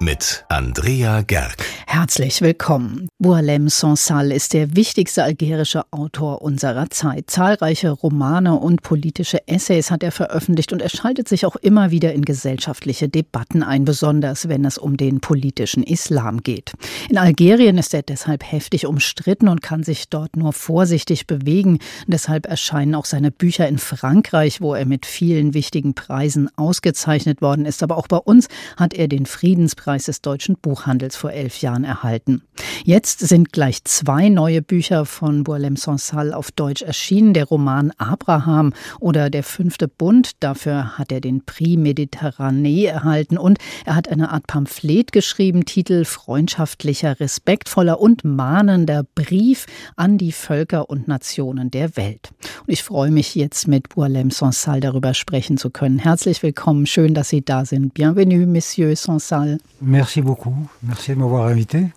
mit Andrea Gerg. Herzlich willkommen. Boualem Sansal ist der wichtigste algerische Autor unserer Zeit. Zahlreiche Romane und politische Essays hat er veröffentlicht und er schaltet sich auch immer wieder in gesellschaftliche Debatten ein, besonders wenn es um den politischen Islam geht. In Algerien ist er deshalb heftig umstritten und kann sich dort nur vorsichtig bewegen. deshalb erscheinen auch seine Bücher in Frankreich, wo er mit vielen wichtigen Preisen ausgezeichnet worden ist. Aber auch bei uns hat er den Friedenspreis Preis des deutschen Buchhandels vor elf Jahren erhalten. Jetzt sind gleich zwei neue Bücher von Boalem Sansal auf Deutsch erschienen. Der Roman Abraham oder Der fünfte Bund. Dafür hat er den Prix Mediterranee erhalten und er hat eine Art Pamphlet geschrieben, Titel Freundschaftlicher, respektvoller und mahnender Brief an die Völker und Nationen der Welt. Und ich freue mich jetzt mit Boalem Sansal darüber sprechen zu können. Herzlich willkommen, schön, dass Sie da sind. Bienvenue, Monsieur Sansal. Merci beaucoup. Merci de m'avoir invité.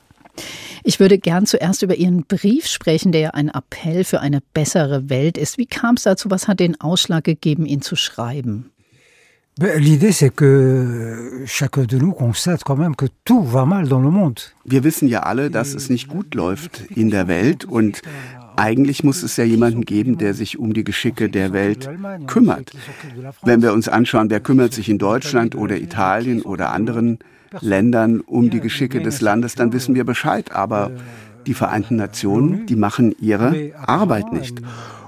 Ich würde gern zuerst über Ihren Brief sprechen, der ja ein Appell für eine bessere Welt ist. Wie kam es dazu? Was hat den Ausschlag gegeben, ihn zu schreiben? Wir wissen ja alle, dass es nicht gut läuft in der Welt und eigentlich muss es ja jemanden geben, der sich um die Geschicke der Welt kümmert. Wenn wir uns anschauen, wer kümmert sich in Deutschland oder Italien oder anderen Ländern um die Geschicke des Landes, dann wissen wir Bescheid. Aber die Vereinten Nationen, die machen ihre Arbeit nicht.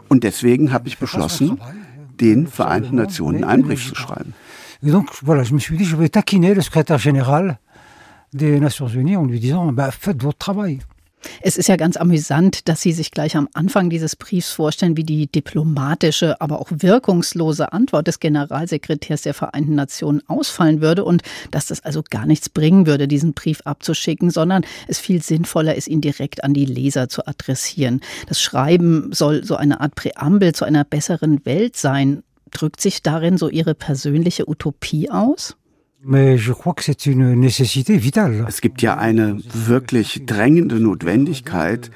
Und deswegen habe ich beschlossen, den Vereinten Nationen einen Brief zu schreiben. donc, voilà, je me suis dit, je vais taquiner le secrétaire général des Nations Unies en lui disant, bah, faites votre travail. Es ist ja ganz amüsant, dass Sie sich gleich am Anfang dieses Briefs vorstellen, wie die diplomatische, aber auch wirkungslose Antwort des Generalsekretärs der Vereinten Nationen ausfallen würde und dass das also gar nichts bringen würde, diesen Brief abzuschicken, sondern es viel sinnvoller ist, ihn direkt an die Leser zu adressieren. Das Schreiben soll so eine Art Präambel zu einer besseren Welt sein. Drückt sich darin so Ihre persönliche Utopie aus? Es gibt ja eine wirklich drängende Notwendigkeit,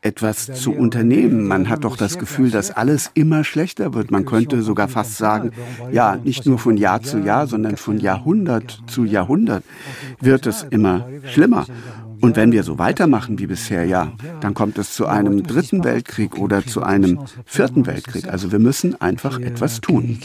etwas zu unternehmen. Man hat doch das Gefühl, dass alles immer schlechter wird. Man könnte sogar fast sagen, ja, nicht nur von Jahr zu Jahr, sondern von Jahrhundert zu Jahrhundert wird es immer schlimmer. Und wenn wir so weitermachen wie bisher, ja, dann kommt es zu einem dritten Weltkrieg oder zu einem vierten Weltkrieg. Also wir müssen einfach etwas tun.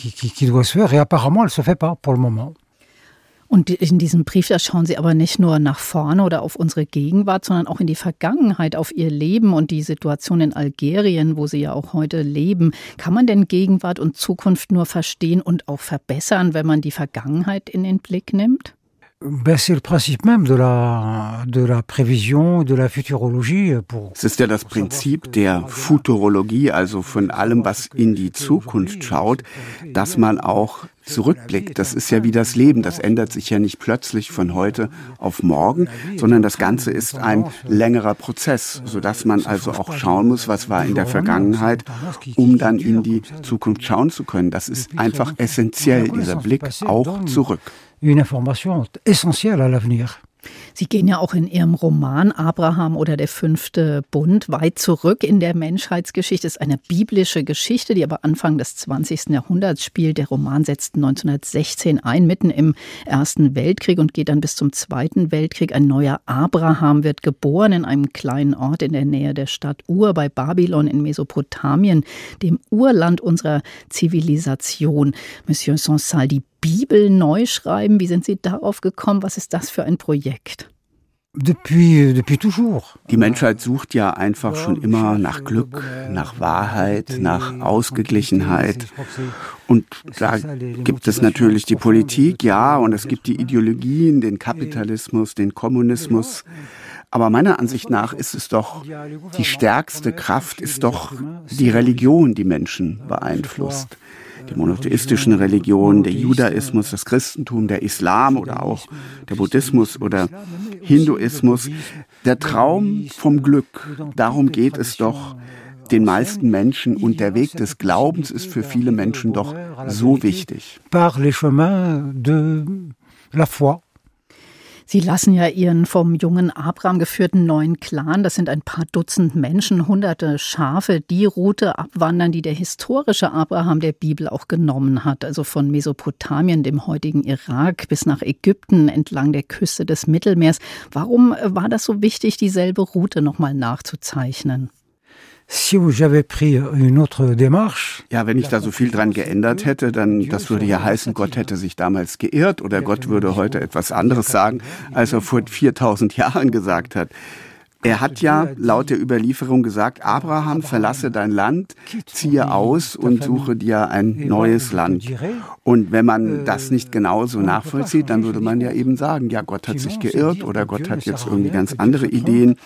Und in diesem Brief, da schauen Sie aber nicht nur nach vorne oder auf unsere Gegenwart, sondern auch in die Vergangenheit, auf Ihr Leben und die Situation in Algerien, wo Sie ja auch heute leben. Kann man denn Gegenwart und Zukunft nur verstehen und auch verbessern, wenn man die Vergangenheit in den Blick nimmt? Es ist ja das Prinzip der Futurologie, also von allem, was in die Zukunft schaut, dass man auch zurückblickt. Das ist ja wie das Leben. Das ändert sich ja nicht plötzlich von heute auf morgen, sondern das Ganze ist ein längerer Prozess, sodass man also auch schauen muss, was war in der Vergangenheit, um dann in die Zukunft schauen zu können. Das ist einfach essentiell, dieser Blick auch zurück une information essentielle à l'avenir. Sie gehen ja auch in Ihrem Roman Abraham oder der fünfte Bund weit zurück in der Menschheitsgeschichte. Es ist eine biblische Geschichte, die aber Anfang des 20. Jahrhunderts spielt. Der Roman setzt 1916 ein, mitten im Ersten Weltkrieg und geht dann bis zum Zweiten Weltkrieg. Ein neuer Abraham wird geboren in einem kleinen Ort in der Nähe der Stadt Ur bei Babylon in Mesopotamien, dem Urland unserer Zivilisation. Monsieur Sansal, die Bibel neu schreiben. Wie sind Sie darauf gekommen? Was ist das für ein Projekt? Toujours. Die Menschheit sucht ja einfach schon immer nach Glück, nach Wahrheit, nach Ausgeglichenheit. Und da gibt es natürlich die Politik, ja, und es gibt die Ideologien, den Kapitalismus, den Kommunismus. Aber meiner Ansicht nach ist es doch, die stärkste Kraft ist doch die Religion, die Menschen beeinflusst die monotheistischen Religionen, der Judaismus, das Christentum, der Islam oder auch der Buddhismus oder Hinduismus. Der Traum vom Glück, darum geht es doch den meisten Menschen und der Weg des Glaubens ist für viele Menschen doch so wichtig. Par les chemins de la foi. Sie lassen ja Ihren vom jungen Abraham geführten neuen Clan, das sind ein paar Dutzend Menschen, hunderte Schafe, die Route abwandern, die der historische Abraham der Bibel auch genommen hat, also von Mesopotamien, dem heutigen Irak, bis nach Ägypten entlang der Küste des Mittelmeers. Warum war das so wichtig, dieselbe Route nochmal nachzuzeichnen? Ja, wenn ich da so viel dran geändert hätte, dann das würde ja heißen, Gott hätte sich damals geirrt oder Gott würde heute etwas anderes sagen, als er vor 4000 Jahren gesagt hat. Er hat ja laut der Überlieferung gesagt, Abraham, verlasse dein Land, ziehe aus und suche dir ein neues Land. Und wenn man das nicht genauso nachvollzieht, dann würde man ja eben sagen, ja, Gott hat sich geirrt oder Gott hat jetzt irgendwie ganz andere Ideen.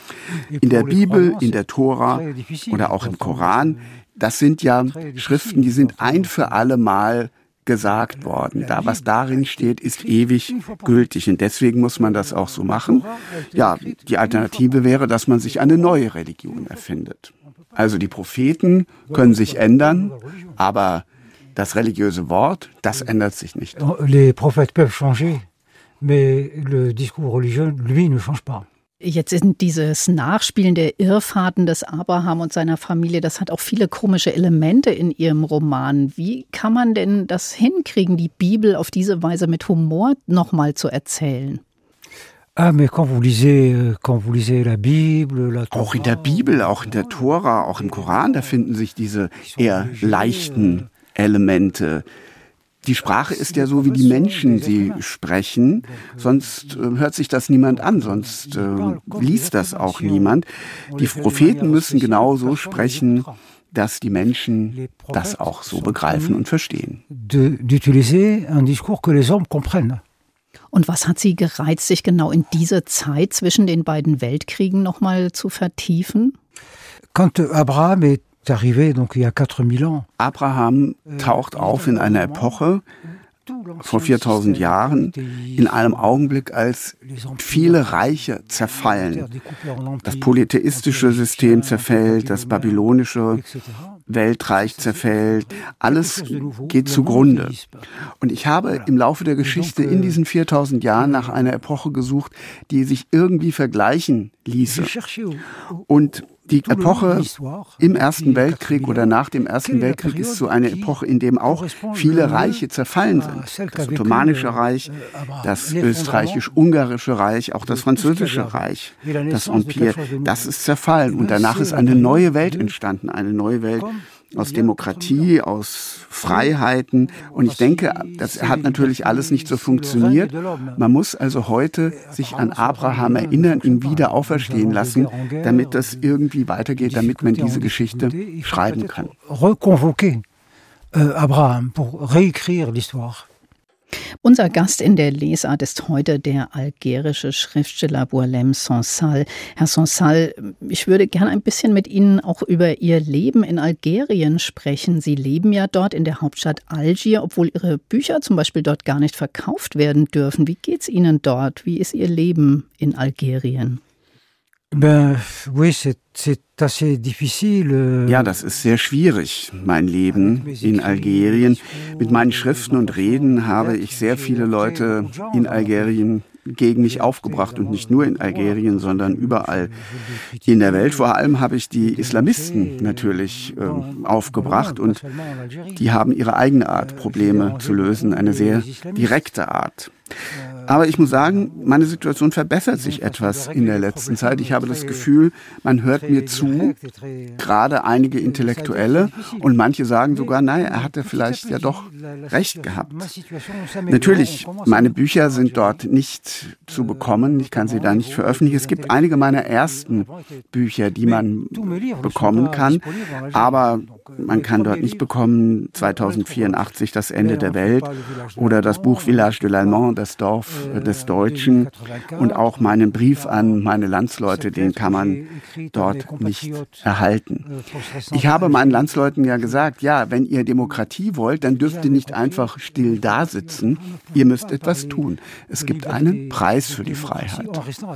In der Bibel, in der Tora oder auch im Koran, das sind ja Schriften, die sind ein für alle Mal gesagt worden. Da, was darin steht, ist ewig gültig. Und deswegen muss man das auch so machen. Ja, die Alternative wäre, dass man sich eine neue Religion erfindet. Also die Propheten können sich ändern, aber das religiöse Wort, das ändert sich nicht. Les prophètes peuvent changer, mais le discours religieux, lui, ne change pas. Jetzt sind dieses Nachspielen der Irrfahrten des Abraham und seiner Familie, das hat auch viele komische Elemente in ihrem Roman. Wie kann man denn das hinkriegen, die Bibel auf diese Weise mit Humor nochmal zu erzählen? Ah, mais quand vous lisez, euh, quand vous lisez la Bible, la Tora, auch in der Bibel, auch in der Tora, auch im Koran, da finden sich diese eher leichten Elemente. Die Sprache ist ja so, wie die Menschen sie sprechen, sonst äh, hört sich das niemand an, sonst äh, liest das auch niemand. Die Propheten müssen genau so sprechen, dass die Menschen das auch so begreifen und verstehen. Und was hat Sie gereizt, sich genau in diese Zeit zwischen den beiden Weltkriegen nochmal zu vertiefen? Quand Abraham est Abraham euh, taucht auf in einer Epoche vor 4000 Jahren, in einem Augenblick, als viele Reiche zerfallen. Das polytheistische System zerfällt, das babylonische Weltreich zerfällt, alles geht zugrunde. Und ich habe im Laufe der Geschichte in diesen 4000 Jahren nach einer Epoche gesucht, die sich irgendwie vergleichen ließe. Und die Epoche im Ersten Weltkrieg oder nach dem Ersten Weltkrieg ist so eine Epoche, in dem auch viele Reiche zerfallen sind. Das Ottomanische Reich, das Österreichisch-Ungarische Reich, auch das Französische Reich, das Empire, das ist zerfallen. Und danach ist eine neue Welt entstanden, eine neue Welt, aus Demokratie, aus Freiheiten. Und ich denke, das hat natürlich alles nicht so funktioniert. Man muss also heute sich an Abraham erinnern, ihn wieder auferstehen lassen, damit das irgendwie weitergeht, damit man diese Geschichte schreiben kann. Reconvoquer euh, Abraham pour réécrire l'histoire. Unser Gast in der Lesart ist heute der algerische Schriftsteller Bourlem Sansal. Herr Sansal, ich würde gerne ein bisschen mit Ihnen auch über Ihr Leben in Algerien sprechen. Sie leben ja dort in der Hauptstadt Algier, obwohl Ihre Bücher zum Beispiel dort gar nicht verkauft werden dürfen. Wie geht es Ihnen dort? Wie ist Ihr Leben in Algerien? Ben, oui, c'est euh, ja, das ist sehr schwierig, mein Leben in Algerien. Mit meinen Schriften und Reden habe ich sehr viele Leute in Algerien gegen mich aufgebracht und nicht nur in Algerien, sondern überall in der Welt. Vor allem habe ich die Islamisten natürlich äh, aufgebracht und die haben ihre eigene Art, Probleme zu lösen, eine sehr direkte Art. Aber ich muss sagen, meine Situation verbessert sich etwas in der letzten Zeit. Ich habe das Gefühl, man hört mir zu, gerade einige Intellektuelle, und manche sagen sogar, naja, er hatte vielleicht ja doch recht gehabt. Natürlich, meine Bücher sind dort nicht zu bekommen. Ich kann sie da nicht veröffentlichen. Es gibt einige meiner ersten Bücher, die man bekommen kann, aber man kann dort nicht bekommen 2084 das Ende der Welt oder das Buch Village de l'Allemand, das Dorf des Deutschen und auch meinen Brief an meine Landsleute, den kann man dort nicht erhalten. Ich habe meinen Landsleuten ja gesagt, ja, wenn ihr Demokratie wollt, dann dürft ihr nicht einfach still da sitzen, ihr müsst etwas tun. Es gibt einen Preis für die Freiheit,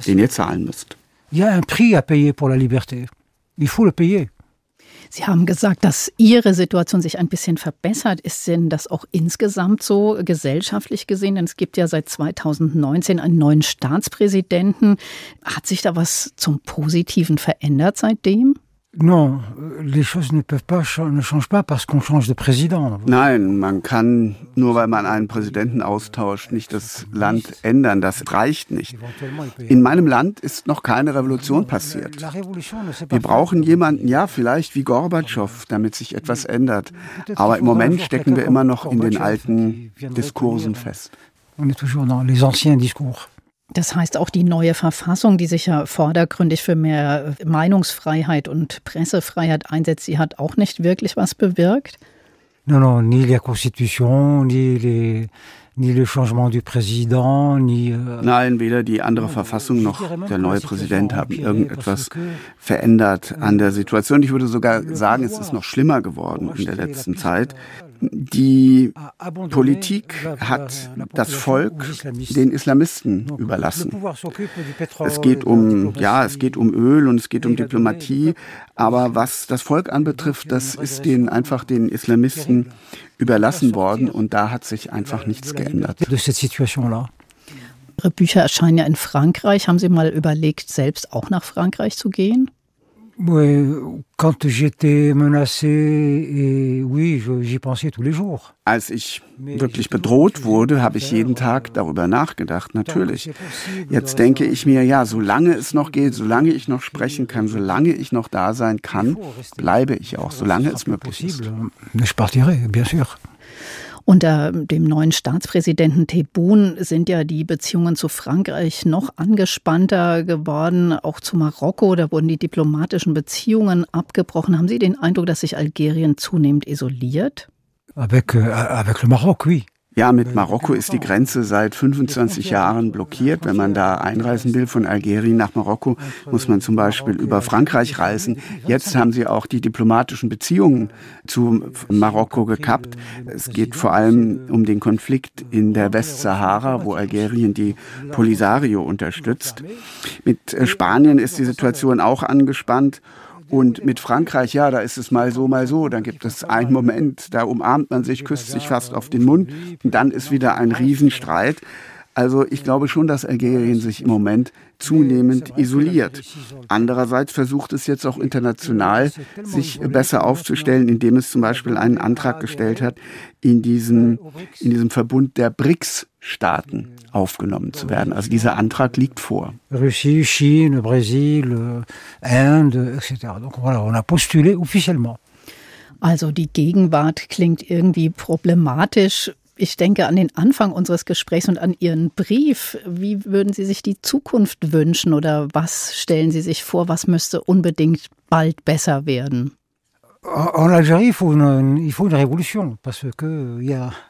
den ihr zahlen müsst. Il y a un prix à payer pour la liberté. Il faut le payer. Sie haben gesagt, dass Ihre Situation sich ein bisschen verbessert. Ist denn das auch insgesamt so gesellschaftlich gesehen? Denn es gibt ja seit 2019 einen neuen Staatspräsidenten. Hat sich da was zum Positiven verändert seitdem? Non, les choses ne peuvent pas ne changent pas parce qu'on change de président. Nein, man kann nur weil man einen Präsidenten austauscht, nicht das Land ändern, das reicht nicht. In meinem Land ist noch keine Revolution passiert. Wir brauchen jemanden, ja, vielleicht wie Gorbatschow, damit sich etwas ändert, aber im Moment stecken wir immer noch in den alten Diskursen fest. On est toujours dans les anciens discours. Das heißt auch die neue Verfassung, die sich ja vordergründig für mehr Meinungsfreiheit und Pressefreiheit einsetzt, die hat auch nicht wirklich was bewirkt? Non, non, ni la Constitution, ni les, ni le changement du président, ni. Euh, Nein, weder die andere Verfassung noch der neue Präsident haben irgendetwas verändert an der Situation. Ich würde sogar sagen, es ist noch schlimmer geworden in der letzten Zeit. Die Politik hat das Volk den Islamisten überlassen. Es geht um, ja, es geht um Öl und es geht um Diplomatie, aber was das Volk anbetrifft, das ist den einfach den Islamisten überlassen worden und da hat sich einfach nichts geändert. Ihre Bücher erscheinen ja in Frankreich. Haben Sie mal überlegt, selbst auch nach Frankreich zu gehen? Quand j'étais menacé, et oui, j'y pensais tous les jours. Als ich wirklich bedroht wurde, habe ich jeden Tag darüber nachgedacht, natürlich. Jetzt denke ich mir, ja, solange es noch geht, solange ich noch sprechen kann, solange ich noch da sein kann, bleibe ich auch, solange es möglich ist. Je partirai, bien sûr. Unter dem neuen Staatspräsidenten Tebboune sind ja die Beziehungen zu Frankreich noch angespannter geworden, auch zu Marokko. Da wurden die diplomatischen Beziehungen abgebrochen. Haben Sie den Eindruck, dass sich Algerien zunehmend isoliert? Avec, euh, avec le Maroc, oui. Ja, mit Marokko ist die Grenze seit 25 Jahren blockiert. Wenn man da einreisen will von Algerien nach Marokko, muss man zum Beispiel über Frankreich reisen. Jetzt haben sie auch die diplomatischen Beziehungen zu Marokko gekappt. Es geht vor allem um den Konflikt in der Westsahara, wo Algerien die Polisario unterstützt. Mit Spanien ist die Situation auch angespannt. Und mit Frankreich, ja, da ist es mal so, mal so. Dann gibt es einen Moment, da umarmt man sich, küsst sich fast auf den Mund. Und dann ist wieder ein Riesenstreit. Also ich glaube schon, dass Algerien sich im Moment zunehmend isoliert. Andererseits versucht es jetzt auch international, sich besser aufzustellen, indem es zum Beispiel einen Antrag gestellt hat, in diesem, in diesem Verbund der BRICS-Staaten aufgenommen zu werden. Also dieser Antrag liegt vor. Russie, Chine, Brasil, Inde, etc. Donc voilà, on a postulé officiellement. Also die Gegenwart klingt irgendwie problematisch. Ich denke an den Anfang unseres Gesprächs und an Ihren Brief. Wie würden Sie sich die Zukunft wünschen oder was stellen Sie sich vor, was müsste unbedingt bald besser werden?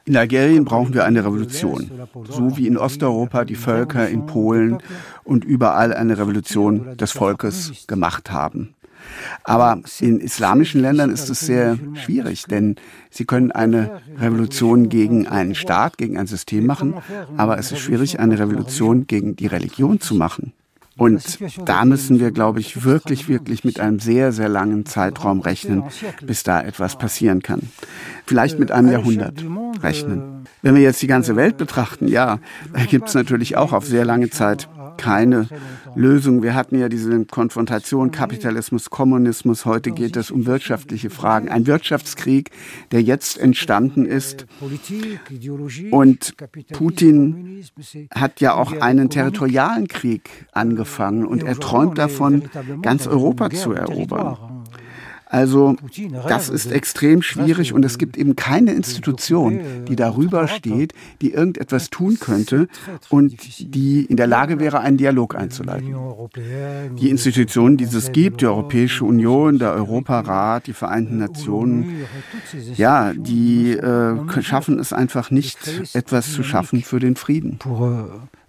In Algerien brauchen wir eine Revolution, so wie in Osteuropa die Völker in Polen und überall eine Revolution des Volkes gemacht haben. Aber in islamischen Ländern ist es sehr schwierig, denn sie können eine Revolution gegen einen Staat, gegen ein System machen, aber es ist schwierig, eine Revolution gegen die Religion zu machen. Und da müssen wir, glaube ich, wirklich, wirklich mit einem sehr, sehr langen Zeitraum rechnen, bis da etwas passieren kann. Vielleicht mit einem Jahrhundert rechnen. Wenn wir jetzt die ganze Welt betrachten, ja, da gibt es natürlich auch auf sehr lange Zeit keine Lösung. Wir hatten ja diese Konfrontation Kapitalismus, Kommunismus. Heute geht es um wirtschaftliche Fragen. Ein Wirtschaftskrieg, der jetzt entstanden ist. Und Putin hat ja auch einen territorialen Krieg angefangen und er träumt davon, ganz Europa zu erobern. Also das ist extrem schwierig und es gibt eben keine Institution, die darüber steht, die irgendetwas tun könnte und die in der Lage wäre, einen Dialog einzuleiten. Die Institutionen, die es gibt, die Europäische Union, der Europarat, die Vereinten Nationen, ja, die äh, schaffen es einfach nicht, etwas zu schaffen für den Frieden.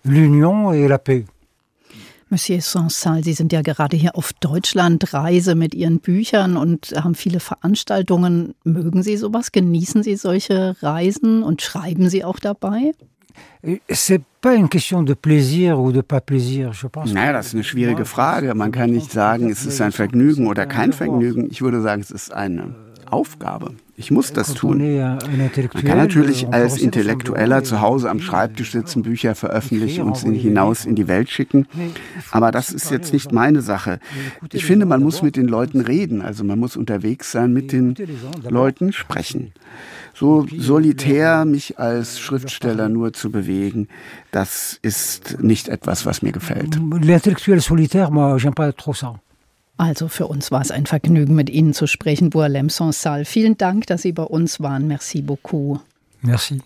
L'union et la paix. Monsieur Sansal, Sie sind ja gerade hier auf Deutschlandreise mit Ihren Büchern und haben viele Veranstaltungen. Mögen Sie sowas? Genießen Sie solche Reisen und schreiben Sie auch dabei? c'est pas une question de plaisir ou de pas plaisir, je pense. Naja, das ist eine schwierige Frage. Man kann nicht sagen, es ist ein Vergnügen oder kein Vergnügen. Ich würde sagen, es ist eine Aufgabe. Ich muss das tun. Man kann natürlich als Intellektueller zu Hause am Schreibtisch sitzen, Bücher veröffentlichen und sie hinaus in die Welt schicken. Aber das ist jetzt nicht meine Sache. Ich finde, man muss mit den Leuten reden. Also man muss unterwegs sein, mit den Leuten sprechen. So solitär mich als Schriftsteller nur zu bewegen, das ist nicht etwas, was mir gefällt. L'intellektuel solitaire, moi, j'aime pas trop ça. Also für uns war es ein Vergnügen, mit Ihnen zu sprechen, Boalem Sonsal. Vielen Dank, dass Sie bei uns waren. Merci beaucoup. Merci.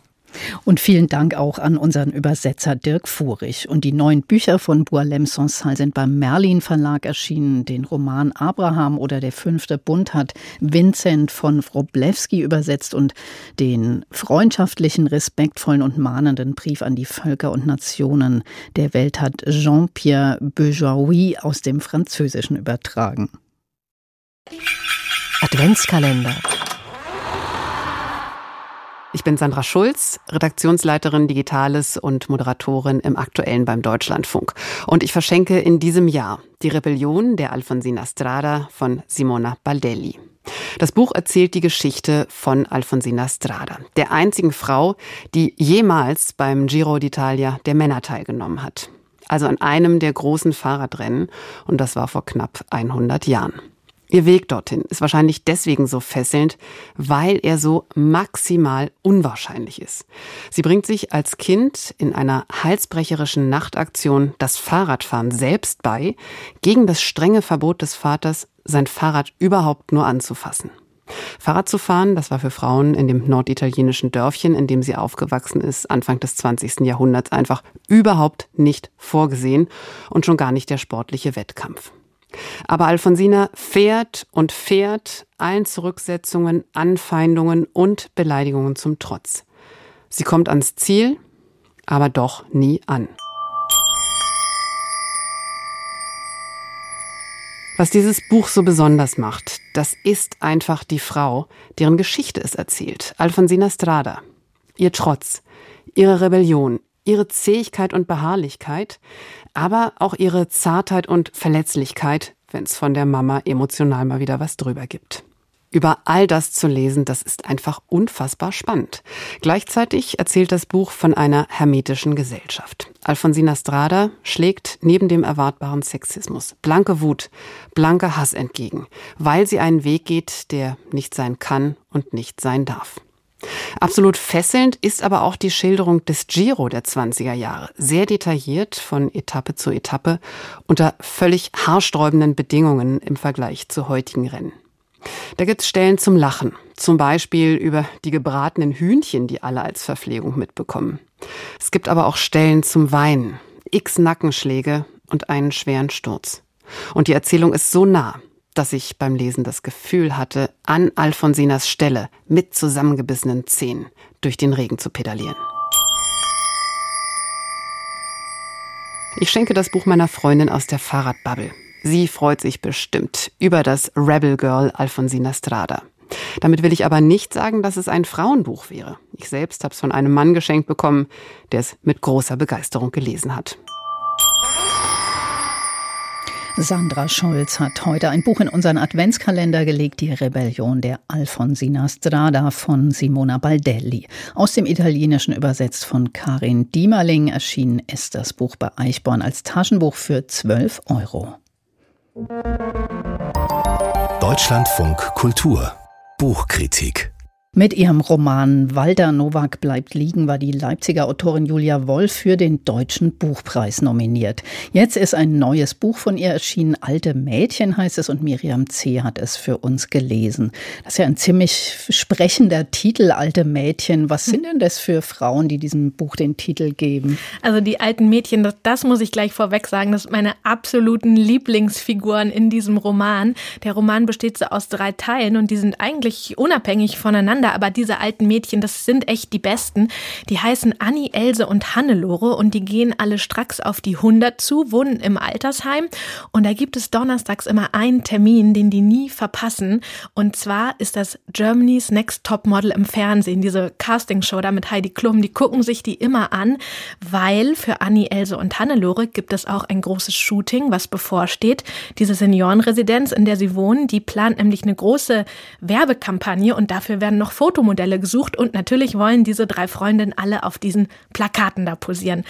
Und vielen Dank auch an unseren Übersetzer Dirk Furich. Und die neuen Bücher von Boalem Sonsal sind beim Merlin Verlag erschienen. Den Roman Abraham oder der fünfte Bund hat Vincent von Wroblewski übersetzt und den freundschaftlichen, respektvollen und mahnenden Brief an die Völker und Nationen der Welt hat Jean-Pierre Beujoui aus dem Französischen übertragen. Adventskalender ich bin Sandra Schulz, Redaktionsleiterin Digitales und Moderatorin im Aktuellen beim Deutschlandfunk. Und ich verschenke in diesem Jahr die Rebellion der Alfonsina Strada von Simona Baldelli. Das Buch erzählt die Geschichte von Alfonsina Strada, der einzigen Frau, die jemals beim Giro d'Italia der Männer teilgenommen hat. Also an einem der großen Fahrradrennen. Und das war vor knapp 100 Jahren. Ihr Weg dorthin ist wahrscheinlich deswegen so fesselnd, weil er so maximal unwahrscheinlich ist. Sie bringt sich als Kind in einer halsbrecherischen Nachtaktion das Fahrradfahren selbst bei, gegen das strenge Verbot des Vaters, sein Fahrrad überhaupt nur anzufassen. Fahrrad zu fahren, das war für Frauen in dem norditalienischen Dörfchen, in dem sie aufgewachsen ist, Anfang des 20. Jahrhunderts einfach überhaupt nicht vorgesehen und schon gar nicht der sportliche Wettkampf. Aber Alfonsina fährt und fährt allen Zurücksetzungen, Anfeindungen und Beleidigungen zum Trotz. Sie kommt ans Ziel, aber doch nie an. Was dieses Buch so besonders macht, das ist einfach die Frau, deren Geschichte es erzählt, Alfonsina Strada. Ihr Trotz, ihre Rebellion, ihre Zähigkeit und Beharrlichkeit, aber auch ihre Zartheit und Verletzlichkeit, wenn es von der Mama emotional mal wieder was drüber gibt. Über all das zu lesen, das ist einfach unfassbar spannend. Gleichzeitig erzählt das Buch von einer hermetischen Gesellschaft. Alfonsina Strada schlägt neben dem erwartbaren Sexismus blanke Wut, blanke Hass entgegen, weil sie einen Weg geht, der nicht sein kann und nicht sein darf. Absolut fesselnd ist aber auch die Schilderung des Giro der 20er Jahre. Sehr detailliert von Etappe zu Etappe unter völlig haarsträubenden Bedingungen im Vergleich zu heutigen Rennen. Da gibt's Stellen zum Lachen. Zum Beispiel über die gebratenen Hühnchen, die alle als Verpflegung mitbekommen. Es gibt aber auch Stellen zum Weinen, x Nackenschläge und einen schweren Sturz. Und die Erzählung ist so nah, dass ich beim Lesen das Gefühl hatte, an Alfonsinas Stelle mit zusammengebissenen Zähnen durch den Regen zu pedalieren. Ich schenke das Buch meiner Freundin aus der Fahrradbubble. Sie freut sich bestimmt über das Rebel Girl Alfonsina Strada. Damit will ich aber nicht sagen, dass es ein Frauenbuch wäre. Ich selbst habe es von einem Mann geschenkt bekommen, der es mit großer Begeisterung gelesen hat. Sandra Scholz hat heute ein Buch in unseren Adventskalender gelegt, Die Rebellion der Alfonsina Strada von Simona Baldelli. Aus dem Italienischen übersetzt von Karin Diemerling erschienen ist das Buch bei Eichborn als Taschenbuch für 12 Euro. Deutschlandfunk Kultur Buchkritik mit ihrem Roman Walter Nowak bleibt liegen war die Leipziger Autorin Julia Wolf für den Deutschen Buchpreis nominiert. Jetzt ist ein neues Buch von ihr erschienen. Alte Mädchen heißt es und Miriam C. hat es für uns gelesen. Das ist ja ein ziemlich sprechender Titel, Alte Mädchen. Was sind denn das für Frauen, die diesem Buch den Titel geben? Also die alten Mädchen, das, das muss ich gleich vorweg sagen, das sind meine absoluten Lieblingsfiguren in diesem Roman. Der Roman besteht so aus drei Teilen und die sind eigentlich unabhängig voneinander durcheinander, aber diese alten Mädchen, das sind echt die besten. Die heißen Annie, Else und Hannelore und die gehen alle stracks auf die 100 zu, wohnen im Altersheim und da gibt es donnerstags immer einen Termin, den die nie verpassen und zwar ist das Germany's Next Top Model im Fernsehen, diese Castingshow da mit Heidi Klum, die gucken sich die immer an, weil für Annie, Else und Hannelore gibt es auch ein großes Shooting, was bevorsteht. Diese Seniorenresidenz, in der sie wohnen, die plant nämlich eine große Werbekampagne und dafür werden noch Fotomodelle gesucht und natürlich wollen diese drei Freundinnen alle auf diesen Plakaten da posieren.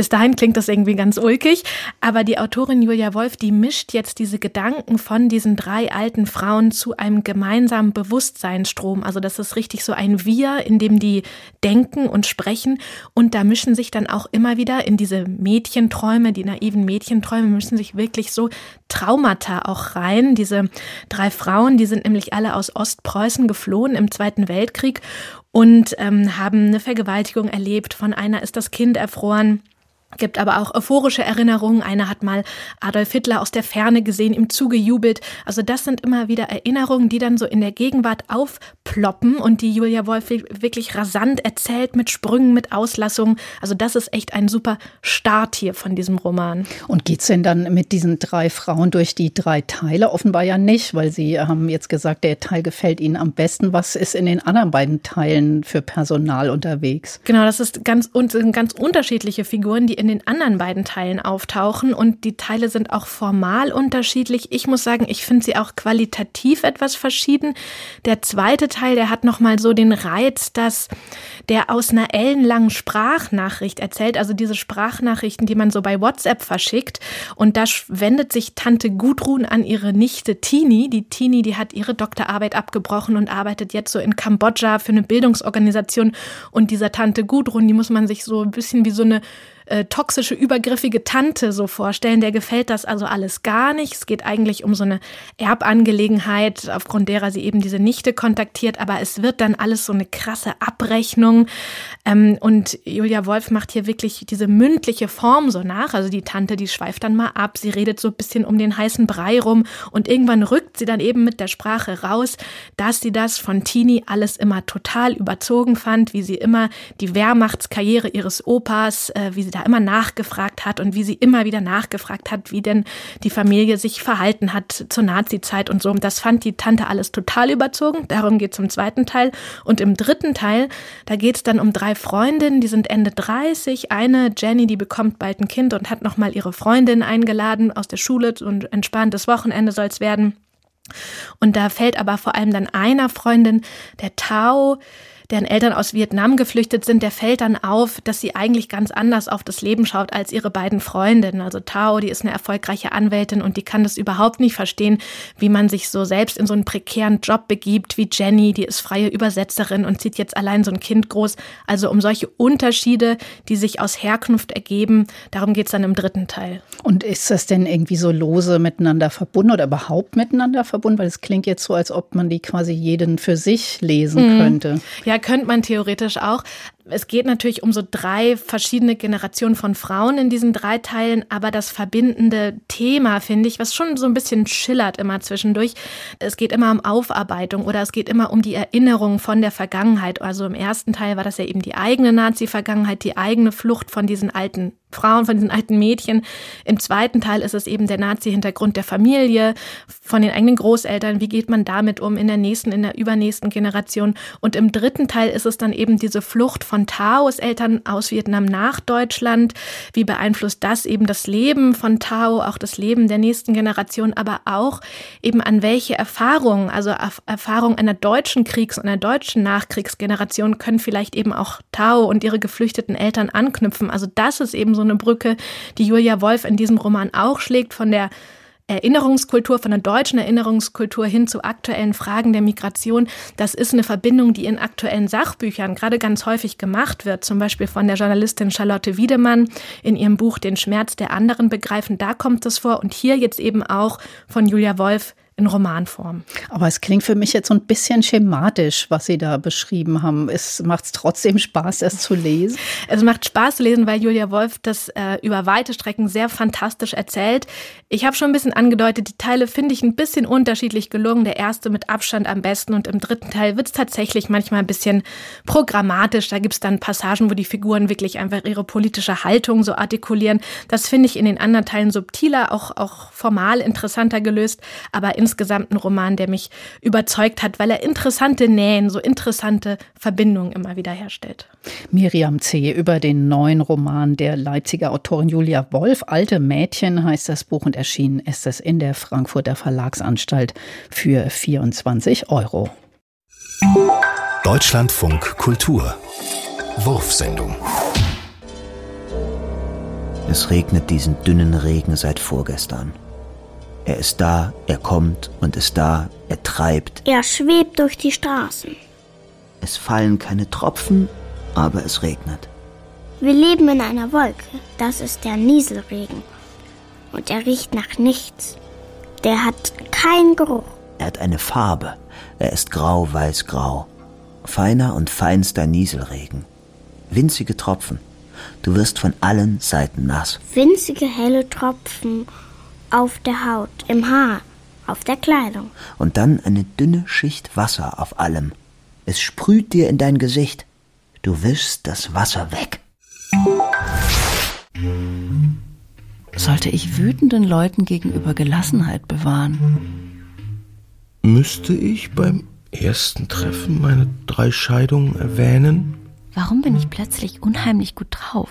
Bis dahin klingt das irgendwie ganz ulkig, aber die Autorin Julia Wolf, die mischt jetzt diese Gedanken von diesen drei alten Frauen zu einem gemeinsamen Bewusstseinsstrom. Also das ist richtig so ein Wir, in dem die denken und sprechen und da mischen sich dann auch immer wieder in diese Mädchenträume, die naiven Mädchenträume mischen sich wirklich so Traumata auch rein. Diese drei Frauen, die sind nämlich alle aus Ostpreußen geflohen im Zweiten Weltkrieg und ähm, haben eine Vergewaltigung erlebt. Von einer ist das Kind erfroren gibt aber auch euphorische Erinnerungen. Einer hat mal Adolf Hitler aus der Ferne gesehen, ihm zugejubelt. Also das sind immer wieder Erinnerungen, die dann so in der Gegenwart aufploppen und die Julia Wolf wirklich rasant erzählt mit Sprüngen, mit Auslassungen. Also das ist echt ein super Start hier von diesem Roman. Und geht's denn dann mit diesen drei Frauen durch die drei Teile? Offenbar ja nicht, weil Sie haben jetzt gesagt, der Teil gefällt Ihnen am besten. Was ist in den anderen beiden Teilen für Personal unterwegs? Genau, das ist ganz, sind ganz unterschiedliche Figuren, die in den anderen beiden Teilen auftauchen und die Teile sind auch formal unterschiedlich. Ich muss sagen, ich finde sie auch qualitativ etwas verschieden. Der zweite Teil, der hat noch mal so den Reiz, dass der aus einer ellenlangen Sprachnachricht erzählt, also diese Sprachnachrichten, die man so bei WhatsApp verschickt und da wendet sich Tante Gudrun an ihre Nichte Tini. Die Tini, die hat ihre Doktorarbeit abgebrochen und arbeitet jetzt so in Kambodscha für eine Bildungsorganisation und dieser Tante Gudrun, die muss man sich so ein bisschen wie so eine äh, toxische, übergriffige Tante so vorstellen. Der gefällt das also alles gar nicht. Es geht eigentlich um so eine Erbangelegenheit, aufgrund derer sie eben diese Nichte kontaktiert. Aber es wird dann alles so eine krasse Abrechnung. Ähm, und Julia Wolf macht hier wirklich diese mündliche Form so nach. Also die Tante, die schweift dann mal ab. Sie redet so ein bisschen um den heißen Brei rum. Und irgendwann rückt sie dann eben mit der Sprache raus, dass sie das von Tini alles immer total überzogen fand, wie sie immer die Wehrmachtskarriere ihres Opas, äh, wie sie da immer nachgefragt hat und wie sie immer wieder nachgefragt hat, wie denn die Familie sich verhalten hat zur Nazi-Zeit und so. Und das fand die Tante alles total überzogen. Darum geht es im zweiten Teil. Und im dritten Teil, da geht es dann um drei Freundinnen, die sind Ende 30. Eine, Jenny, die bekommt bald ein Kind und hat nochmal ihre Freundin eingeladen aus der Schule und entspanntes Wochenende soll es werden. Und da fällt aber vor allem dann einer Freundin, der Tao, deren Eltern aus Vietnam geflüchtet sind, der fällt dann auf, dass sie eigentlich ganz anders auf das Leben schaut als ihre beiden Freundinnen. Also Tao, die ist eine erfolgreiche Anwältin und die kann das überhaupt nicht verstehen, wie man sich so selbst in so einen prekären Job begibt wie Jenny, die ist freie Übersetzerin und zieht jetzt allein so ein Kind groß. Also um solche Unterschiede, die sich aus Herkunft ergeben, darum geht's dann im dritten Teil. Und ist das denn irgendwie so lose miteinander verbunden oder überhaupt miteinander verbunden? Weil es klingt jetzt so, als ob man die quasi jeden für sich lesen mhm. könnte. Ja, könnte man theoretisch auch. Es geht natürlich um so drei verschiedene Generationen von Frauen in diesen drei Teilen, aber das verbindende Thema, finde ich, was schon so ein bisschen schillert immer zwischendurch, es geht immer um Aufarbeitung oder es geht immer um die Erinnerung von der Vergangenheit. Also im ersten Teil war das ja eben die eigene Nazi-Vergangenheit, die eigene Flucht von diesen alten Frauen, von diesen alten Mädchen. Im zweiten Teil ist es eben der Nazi-Hintergrund der Familie, von den eigenen Großeltern. Wie geht man damit um in der nächsten, in der übernächsten Generation? Und im dritten Teil ist es dann eben diese Flucht von Taos Eltern aus Vietnam nach Deutschland. Wie beeinflusst das eben das Leben von Tao, auch das Leben der nächsten Generation, aber auch eben an welche Erfahrungen, also Erfahrungen einer deutschen Kriegs- und einer deutschen Nachkriegsgeneration können vielleicht eben auch Tao und ihre geflüchteten Eltern anknüpfen. Also das ist eben so eine Brücke, die Julia Wolf in diesem Roman auch schlägt von der Erinnerungskultur, von der deutschen Erinnerungskultur hin zu aktuellen Fragen der Migration. Das ist eine Verbindung, die in aktuellen Sachbüchern gerade ganz häufig gemacht wird. Zum Beispiel von der Journalistin Charlotte Wiedemann in ihrem Buch Den Schmerz der anderen begreifen. Da kommt es vor. Und hier jetzt eben auch von Julia Wolf in Romanform. Aber es klingt für mich jetzt so ein bisschen schematisch, was Sie da beschrieben haben. Es macht trotzdem Spaß, es zu lesen. Es macht Spaß zu lesen, weil Julia Wolf das äh, über weite Strecken sehr fantastisch erzählt. Ich habe schon ein bisschen angedeutet, die Teile finde ich ein bisschen unterschiedlich gelungen. Der erste mit Abstand am besten und im dritten Teil wird es tatsächlich manchmal ein bisschen programmatisch. Da gibt es dann Passagen, wo die Figuren wirklich einfach ihre politische Haltung so artikulieren. Das finde ich in den anderen Teilen subtiler, auch, auch formal interessanter gelöst, aber insgesamt ein Roman, der mich überzeugt hat, weil er interessante Nähen, so interessante Verbindungen immer wieder herstellt. Miriam C. über den neuen Roman der Leipziger Autorin Julia Wolf. Alte Mädchen heißt das Buch und erschienen ist es in der Frankfurter Verlagsanstalt für 24 Euro. Deutschlandfunk Kultur Wurfsendung es regnet diesen dünnen Regen seit vorgestern. Er ist da, er kommt und ist da, er treibt. Er schwebt durch die Straßen. Es fallen keine Tropfen, aber es regnet. Wir leben in einer Wolke. Das ist der Nieselregen. Und er riecht nach nichts. Der hat keinen Geruch. Er hat eine Farbe. Er ist grau-weiß-grau. Feiner und feinster Nieselregen. Winzige Tropfen. Du wirst von allen Seiten nass. Winzige helle Tropfen auf der Haut, im Haar, auf der Kleidung. Und dann eine dünne Schicht Wasser auf allem. Es sprüht dir in dein Gesicht. Du wischst das Wasser weg. Sollte ich wütenden Leuten gegenüber Gelassenheit bewahren? Müsste ich beim ersten Treffen meine drei Scheidungen erwähnen? Warum bin ich plötzlich unheimlich gut drauf?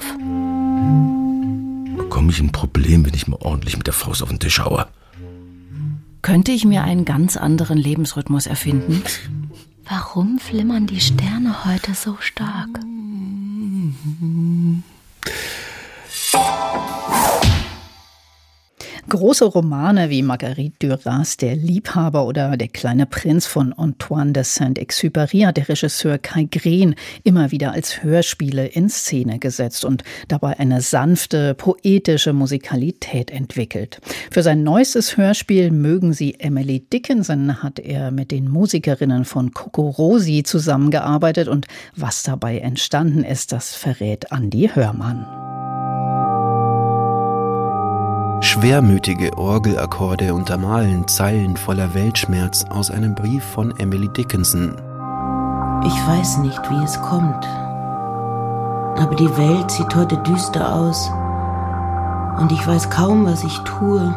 Bekomme ich ein Problem, wenn ich mal ordentlich mit der Faust auf den Tisch haue? Könnte ich mir einen ganz anderen Lebensrhythmus erfinden? Warum flimmern die Sterne heute so stark? Große Romane wie Marguerite Duras Der Liebhaber oder Der kleine Prinz von Antoine de Saint-Exupéry hat der Regisseur Kai Green immer wieder als Hörspiele in Szene gesetzt und dabei eine sanfte, poetische Musikalität entwickelt. Für sein neuestes Hörspiel Mögen Sie Emily Dickinson hat er mit den Musikerinnen von Coco Rosi zusammengearbeitet und was dabei entstanden ist, das verrät Andi Hörmann. Schwermütige Orgelakkorde untermalen Zeilen voller Weltschmerz aus einem Brief von Emily Dickinson. Ich weiß nicht, wie es kommt, aber die Welt sieht heute düster aus und ich weiß kaum, was ich tue.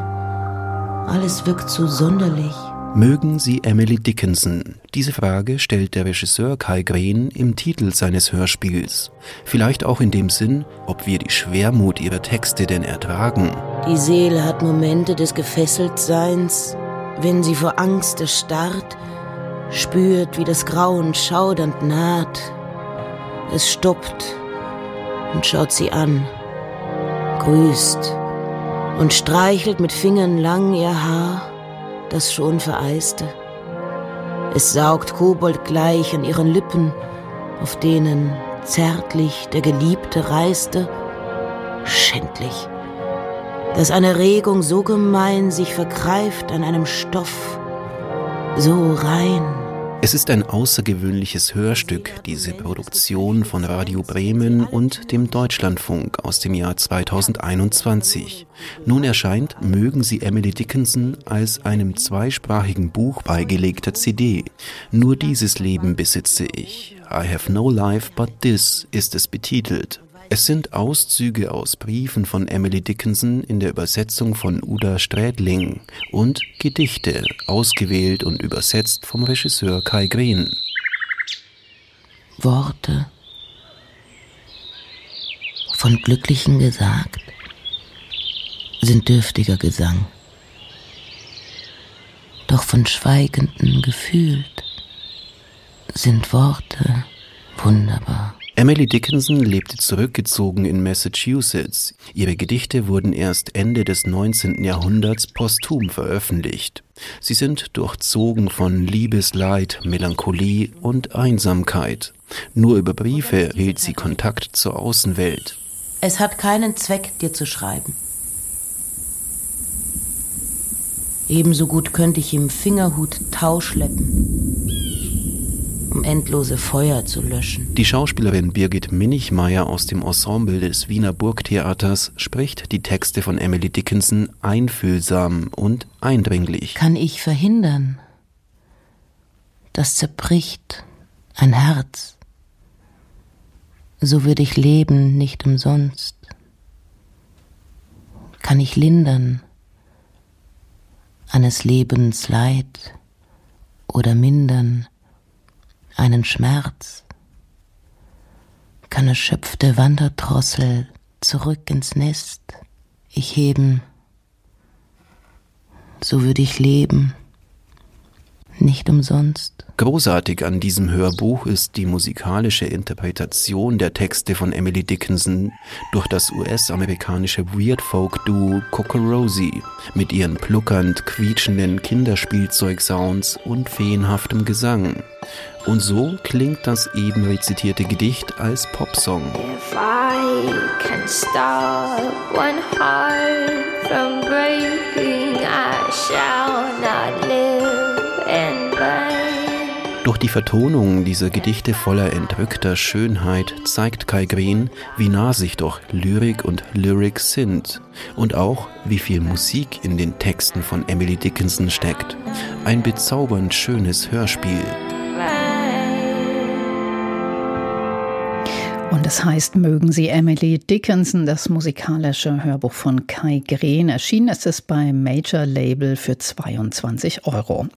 Alles wirkt so sonderlich. Mögen Sie Emily Dickinson? Diese Frage stellt der Regisseur Kai Green im Titel seines Hörspiels. Vielleicht auch in dem Sinn, ob wir die Schwermut ihrer Texte denn ertragen. Die Seele hat Momente des Gefesseltseins, wenn sie vor Angst erstarrt, spürt, wie das Grauen schaudernd naht. Es stoppt und schaut sie an, grüßt und streichelt mit Fingern lang ihr Haar das schon vereiste. Es saugt koboldgleich an ihren Lippen, auf denen zärtlich der Geliebte reiste. Schändlich, dass eine Regung so gemein sich vergreift an einem Stoff, so rein es ist ein außergewöhnliches Hörstück, diese Produktion von Radio Bremen und dem Deutschlandfunk aus dem Jahr 2021. Nun erscheint Mögen Sie Emily Dickinson als einem zweisprachigen Buch beigelegter CD. Nur dieses Leben besitze ich. I have no life but this ist es betitelt. Es sind Auszüge aus Briefen von Emily Dickinson in der Übersetzung von Uda Strädling und Gedichte, ausgewählt und übersetzt vom Regisseur Kai Green. Worte von Glücklichen gesagt sind dürftiger Gesang, doch von Schweigenden gefühlt sind Worte wunderbar. Emily Dickinson lebte zurückgezogen in Massachusetts. Ihre Gedichte wurden erst Ende des 19. Jahrhunderts posthum veröffentlicht. Sie sind durchzogen von Liebesleid, Melancholie und Einsamkeit. Nur über Briefe hielt sie Kontakt zur Außenwelt. Es hat keinen Zweck, dir zu schreiben. Ebenso gut könnte ich im Fingerhut Tau schleppen, um endlose Feuer zu löschen. Die Schauspielerin Birgit Minichmeier aus dem Ensemble des Wiener Burgtheaters spricht die Texte von Emily Dickinson einfühlsam und eindringlich. Kann ich verhindern, das zerbricht ein Herz, so würde ich leben nicht umsonst. Kann ich lindern, eines Lebens Leid oder mindern einen Schmerz, kann erschöpfte Wanderdrossel zurück ins Nest. Ich heben, so würde ich leben, nicht umsonst. Großartig an diesem Hörbuch ist die musikalische Interpretation der Texte von Emily Dickinson durch das US-amerikanische Weird Folk Duo Cocorosi mit ihren pluckernd quietschenden Kinderspielzeugsounds und feenhaftem Gesang. Und so klingt das eben rezitierte Gedicht als Popsong. If I can stop one heart from breaking, I shall not live. Durch die Vertonung dieser Gedichte voller entrückter Schönheit zeigt Kai Green, wie nah sich doch Lyrik und Lyrik sind und auch, wie viel Musik in den Texten von Emily Dickinson steckt. Ein bezaubernd schönes Hörspiel. Und es heißt, mögen Sie Emily Dickinson, das musikalische Hörbuch von Kai Green. Erschienen ist es beim Major Label für 22 Euro.